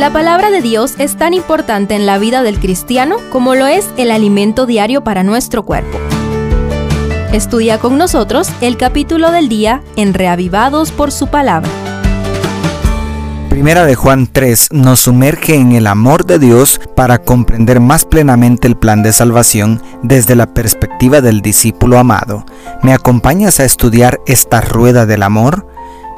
La palabra de Dios es tan importante en la vida del cristiano como lo es el alimento diario para nuestro cuerpo. Estudia con nosotros el capítulo del día en Reavivados por su palabra. Primera de Juan 3 nos sumerge en el amor de Dios para comprender más plenamente el plan de salvación desde la perspectiva del discípulo amado. ¿Me acompañas a estudiar esta rueda del amor?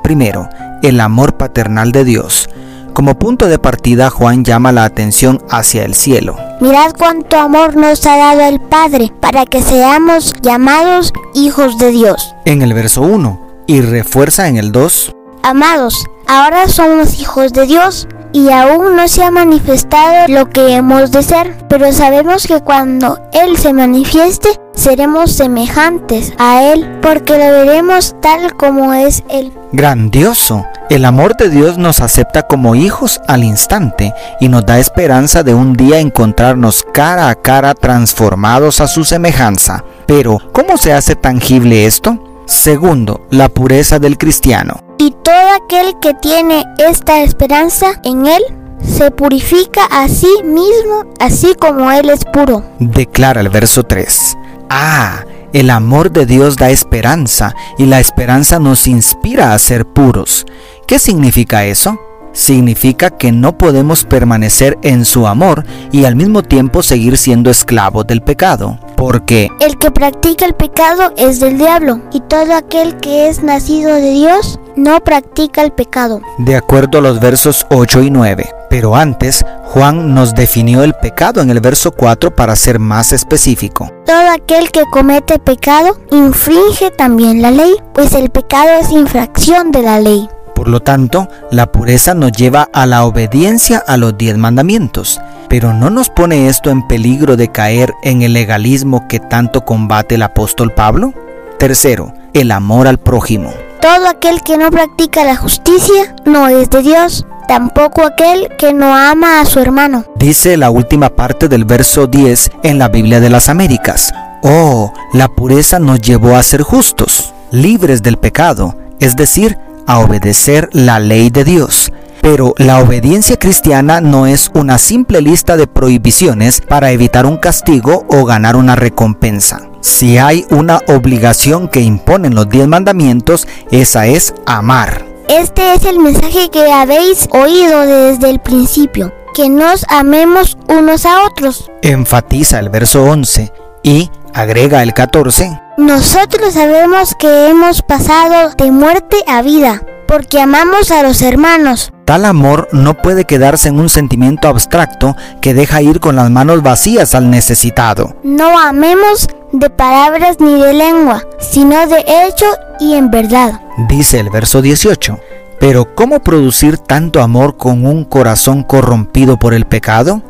Primero, el amor paternal de Dios. Como punto de partida, Juan llama la atención hacia el cielo. Mirad cuánto amor nos ha dado el Padre para que seamos llamados hijos de Dios. En el verso 1 y refuerza en el 2. Amados, ahora somos hijos de Dios y aún no se ha manifestado lo que hemos de ser, pero sabemos que cuando Él se manifieste, seremos semejantes a Él, porque lo veremos tal como es Él. Grandioso. El amor de Dios nos acepta como hijos al instante y nos da esperanza de un día encontrarnos cara a cara transformados a su semejanza. Pero, ¿cómo se hace tangible esto? Segundo, la pureza del cristiano. Y todo aquel que tiene esta esperanza en Él se purifica a sí mismo, así como Él es puro. Declara el verso 3. Ah, el amor de Dios da esperanza y la esperanza nos inspira a ser puros. ¿Qué significa eso? Significa que no podemos permanecer en su amor y al mismo tiempo seguir siendo esclavos del pecado. Porque el que practica el pecado es del diablo y todo aquel que es nacido de Dios no practica el pecado. De acuerdo a los versos 8 y 9. Pero antes, Juan nos definió el pecado en el verso 4 para ser más específico. Todo aquel que comete pecado infringe también la ley, pues el pecado es infracción de la ley. Por lo tanto, la pureza nos lleva a la obediencia a los diez mandamientos. Pero ¿no nos pone esto en peligro de caer en el legalismo que tanto combate el apóstol Pablo? Tercero, el amor al prójimo. Todo aquel que no practica la justicia no es de Dios, tampoco aquel que no ama a su hermano. Dice la última parte del verso 10 en la Biblia de las Américas. Oh, la pureza nos llevó a ser justos, libres del pecado, es decir, a obedecer la ley de Dios. Pero la obediencia cristiana no es una simple lista de prohibiciones para evitar un castigo o ganar una recompensa. Si hay una obligación que imponen los diez mandamientos, esa es amar. Este es el mensaje que habéis oído desde el principio, que nos amemos unos a otros. Enfatiza el verso 11 y agrega el 14. Nosotros sabemos que hemos pasado de muerte a vida, porque amamos a los hermanos. Tal amor no puede quedarse en un sentimiento abstracto que deja ir con las manos vacías al necesitado. No amemos de palabras ni de lengua, sino de hecho y en verdad. Dice el verso 18. Pero ¿cómo producir tanto amor con un corazón corrompido por el pecado?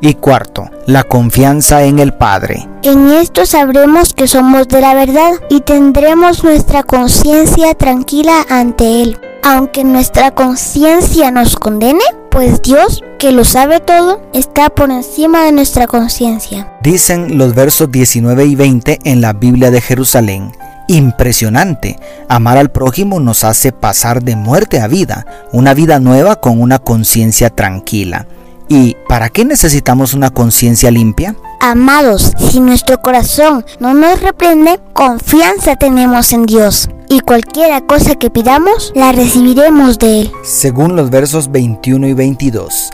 Y cuarto, la confianza en el Padre. En esto sabremos que somos de la verdad y tendremos nuestra conciencia tranquila ante Él. Aunque nuestra conciencia nos condene, pues Dios, que lo sabe todo, está por encima de nuestra conciencia. Dicen los versos 19 y 20 en la Biblia de Jerusalén. Impresionante. Amar al prójimo nos hace pasar de muerte a vida, una vida nueva con una conciencia tranquila. ¿Y para qué necesitamos una conciencia limpia? Amados, si nuestro corazón no nos reprende, confianza tenemos en Dios. Y cualquiera cosa que pidamos, la recibiremos de Él. Según los versos 21 y 22.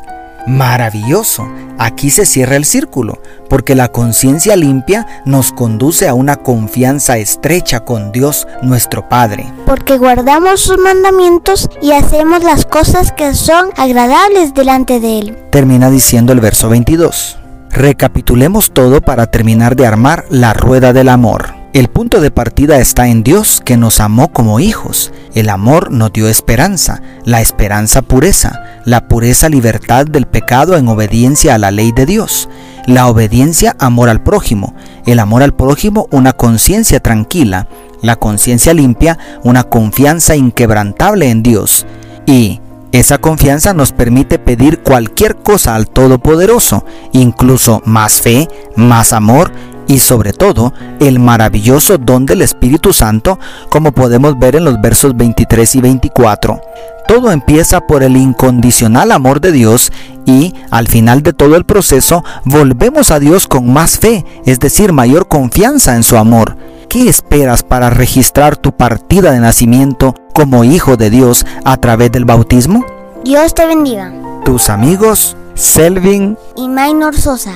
Maravilloso. Aquí se cierra el círculo, porque la conciencia limpia nos conduce a una confianza estrecha con Dios nuestro Padre. Porque guardamos sus mandamientos y hacemos las cosas que son agradables delante de Él. Termina diciendo el verso 22. Recapitulemos todo para terminar de armar la rueda del amor. El punto de partida está en Dios que nos amó como hijos. El amor nos dio esperanza, la esperanza pureza, la pureza libertad del pecado en obediencia a la ley de Dios, la obediencia amor al prójimo, el amor al prójimo una conciencia tranquila, la conciencia limpia una confianza inquebrantable en Dios. Y esa confianza nos permite pedir cualquier cosa al Todopoderoso, incluso más fe, más amor y sobre todo el maravilloso don del Espíritu Santo, como podemos ver en los versos 23 y 24. Todo empieza por el incondicional amor de Dios y al final de todo el proceso volvemos a Dios con más fe, es decir, mayor confianza en su amor. ¿Qué esperas para registrar tu partida de nacimiento como hijo de Dios a través del bautismo? Dios te bendiga. Tus amigos, Selvin y Maynor Sosa.